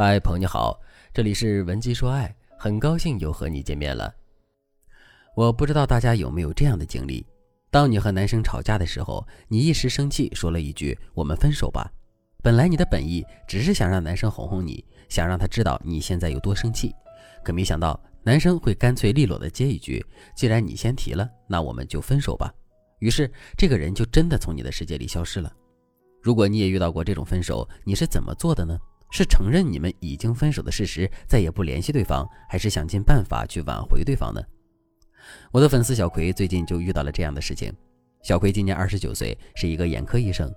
嗨，朋友你好，这里是文姬说爱，很高兴又和你见面了。我不知道大家有没有这样的经历：当你和男生吵架的时候，你一时生气说了一句“我们分手吧”，本来你的本意只是想让男生哄哄你，想让他知道你现在有多生气，可没想到男生会干脆利落的接一句：“既然你先提了，那我们就分手吧。”于是这个人就真的从你的世界里消失了。如果你也遇到过这种分手，你是怎么做的呢？是承认你们已经分手的事实，再也不联系对方，还是想尽办法去挽回对方呢？我的粉丝小葵最近就遇到了这样的事情。小葵今年二十九岁，是一个眼科医生，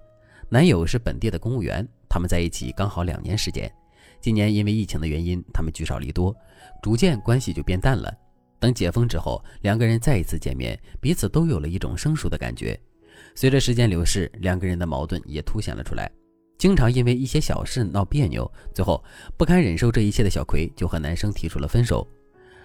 男友是本地的公务员，他们在一起刚好两年时间。今年因为疫情的原因，他们聚少离多，逐渐关系就变淡了。等解封之后，两个人再一次见面，彼此都有了一种生疏的感觉。随着时间流逝，两个人的矛盾也凸显了出来。经常因为一些小事闹别扭，最后不堪忍受这一切的小葵就和男生提出了分手。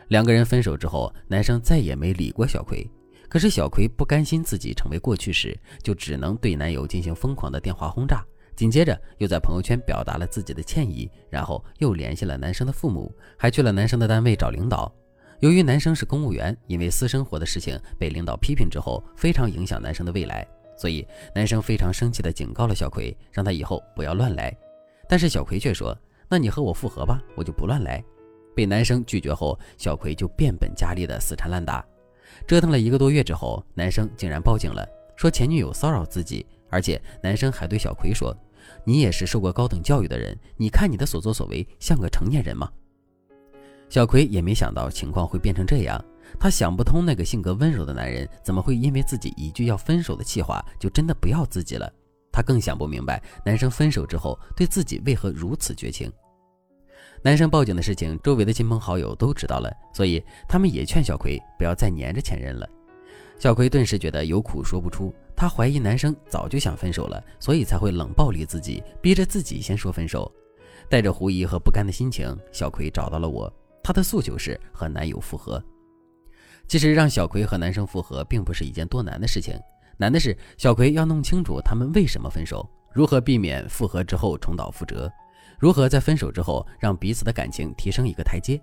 两个人分手之后，男生再也没理过小葵。可是小葵不甘心自己成为过去时，就只能对男友进行疯狂的电话轰炸。紧接着又在朋友圈表达了自己的歉意，然后又联系了男生的父母，还去了男生的单位找领导。由于男生是公务员，因为私生活的事情被领导批评之后，非常影响男生的未来。所以，男生非常生气地警告了小葵，让他以后不要乱来。但是小葵却说：“那你和我复合吧，我就不乱来。”被男生拒绝后，小葵就变本加厉地死缠烂打，折腾了一个多月之后，男生竟然报警了，说前女友骚扰自己，而且男生还对小葵说：“你也是受过高等教育的人，你看你的所作所为像个成年人吗？”小葵也没想到情况会变成这样。她想不通，那个性格温柔的男人怎么会因为自己一句要分手的气话，就真的不要自己了？她更想不明白，男生分手之后对自己为何如此绝情。男生报警的事情，周围的亲朋好友都知道了，所以他们也劝小葵不要再黏着前任了。小葵顿时觉得有苦说不出，她怀疑男生早就想分手了，所以才会冷暴力自己，逼着自己先说分手。带着狐疑和不甘的心情，小葵找到了我，她的诉求是和男友复合。其实让小葵和男生复合并不是一件多难的事情，难的是小葵要弄清楚他们为什么分手，如何避免复合之后重蹈覆辙，如何在分手之后让彼此的感情提升一个台阶。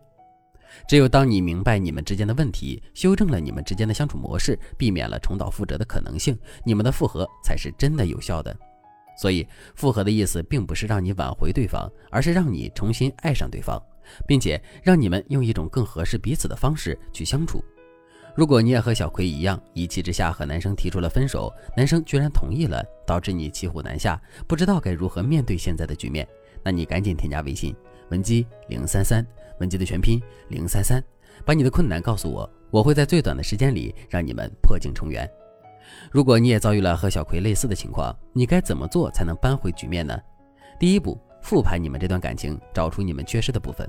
只有当你明白你们之间的问题，修正了你们之间的相处模式，避免了重蹈覆辙的可能性，你们的复合才是真的有效的。所以，复合的意思并不是让你挽回对方，而是让你重新爱上对方，并且让你们用一种更合适彼此的方式去相处。如果你也和小葵一样，一气之下和男生提出了分手，男生居然同意了，导致你骑虎难下，不知道该如何面对现在的局面，那你赶紧添加微信文姬零三三，文姬的全拼零三三，把你的困难告诉我，我会在最短的时间里让你们破镜重圆。如果你也遭遇了和小葵类似的情况，你该怎么做才能扳回局面呢？第一步，复盘你们这段感情，找出你们缺失的部分。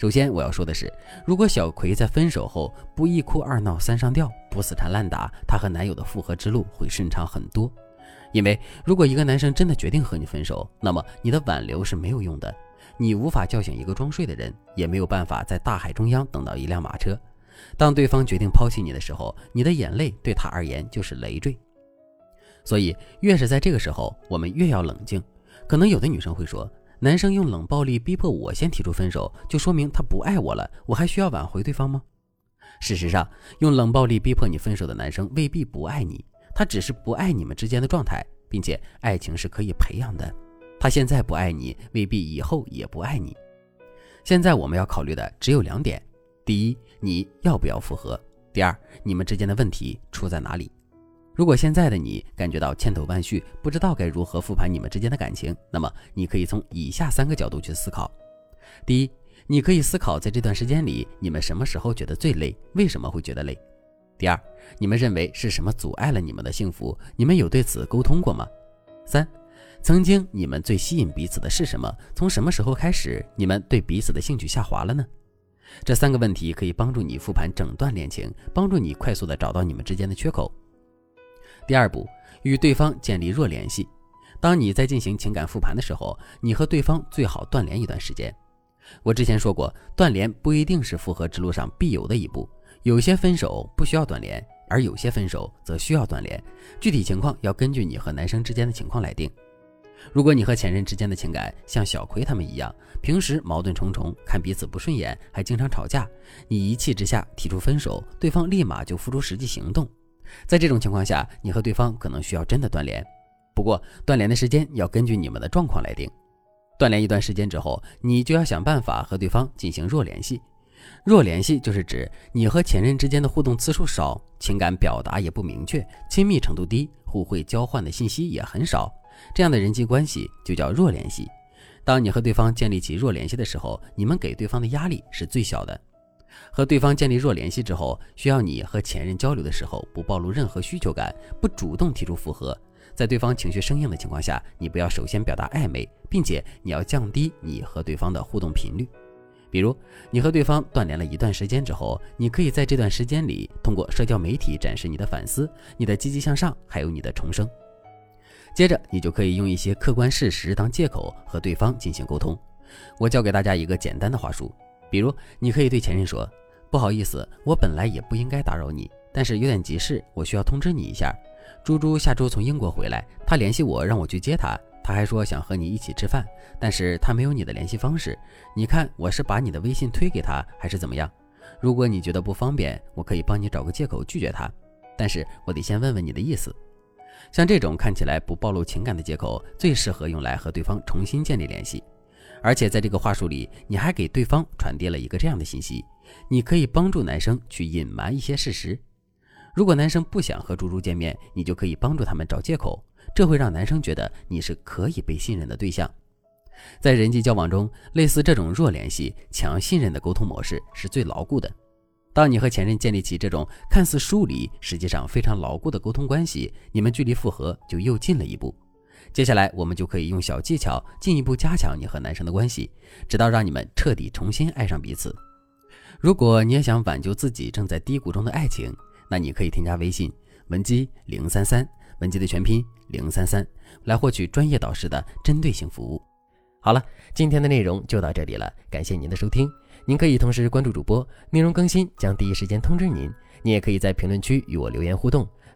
首先我要说的是，如果小葵在分手后不一哭二闹三上吊，不死缠烂打，她和男友的复合之路会顺畅很多。因为如果一个男生真的决定和你分手，那么你的挽留是没有用的，你无法叫醒一个装睡的人，也没有办法在大海中央等到一辆马车。当对方决定抛弃你的时候，你的眼泪对他而言就是累赘。所以越是在这个时候，我们越要冷静。可能有的女生会说。男生用冷暴力逼迫我先提出分手，就说明他不爱我了。我还需要挽回对方吗？事实上，用冷暴力逼迫你分手的男生未必不爱你，他只是不爱你们之间的状态，并且爱情是可以培养的。他现在不爱你，未必以后也不爱你。现在我们要考虑的只有两点：第一，你要不要复合；第二，你们之间的问题出在哪里。如果现在的你感觉到千头万绪，不知道该如何复盘你们之间的感情，那么你可以从以下三个角度去思考。第一，你可以思考在这段时间里，你们什么时候觉得最累？为什么会觉得累？第二，你们认为是什么阻碍了你们的幸福？你们有对此沟通过吗？三，曾经你们最吸引彼此的是什么？从什么时候开始，你们对彼此的兴趣下滑了呢？这三个问题可以帮助你复盘整段恋情，帮助你快速的找到你们之间的缺口。第二步，与对方建立弱联系。当你在进行情感复盘的时候，你和对方最好断联一段时间。我之前说过，断联不一定是复合之路上必有的一步，有些分手不需要断联，而有些分手则需要断联。具体情况要根据你和男生之间的情况来定。如果你和前任之间的情感像小葵他们一样，平时矛盾重重，看彼此不顺眼，还经常吵架，你一气之下提出分手，对方立马就付出实际行动。在这种情况下，你和对方可能需要真的断联。不过，断联的时间要根据你们的状况来定。断联一段时间之后，你就要想办法和对方进行弱联系。弱联系就是指你和前任之间的互动次数少，情感表达也不明确，亲密程度低，互惠交换的信息也很少。这样的人际关系就叫弱联系。当你和对方建立起弱联系的时候，你们给对方的压力是最小的。和对方建立弱联系之后，需要你和前任交流的时候，不暴露任何需求感，不主动提出复合。在对方情绪生硬的情况下，你不要首先表达暧昧，并且你要降低你和对方的互动频率。比如，你和对方断联了一段时间之后，你可以在这段时间里通过社交媒体展示你的反思、你的积极向上，还有你的重生。接着，你就可以用一些客观事实当借口和对方进行沟通。我教给大家一个简单的话术，比如，你可以对前任说：“不好意思，我本来也不应该打扰你，但是有点急事，我需要通知你一下。猪猪下周从英国回来，他联系我让我去接他，他还说想和你一起吃饭，但是他没有你的联系方式。你看我是把你的微信推给他，还是怎么样？如果你觉得不方便，我可以帮你找个借口拒绝他，但是我得先问问你的意思。”像这种看起来不暴露情感的借口，最适合用来和对方重新建立联系。而且在这个话术里，你还给对方传递了一个这样的信息：你可以帮助男生去隐瞒一些事实。如果男生不想和猪猪见面，你就可以帮助他们找借口，这会让男生觉得你是可以被信任的对象。在人际交往中，类似这种弱联系、强信任的沟通模式是最牢固的。当你和前任建立起这种看似疏离，实际上非常牢固的沟通关系，你们距离复合就又近了一步。接下来，我们就可以用小技巧进一步加强你和男生的关系，直到让你们彻底重新爱上彼此。如果你也想挽救自己正在低谷中的爱情，那你可以添加微信文姬零三三，文姬的全拼零三三，来获取专业导师的针对性服务。好了，今天的内容就到这里了，感谢您的收听。您可以同时关注主播，内容更新将第一时间通知您。您也可以在评论区与我留言互动，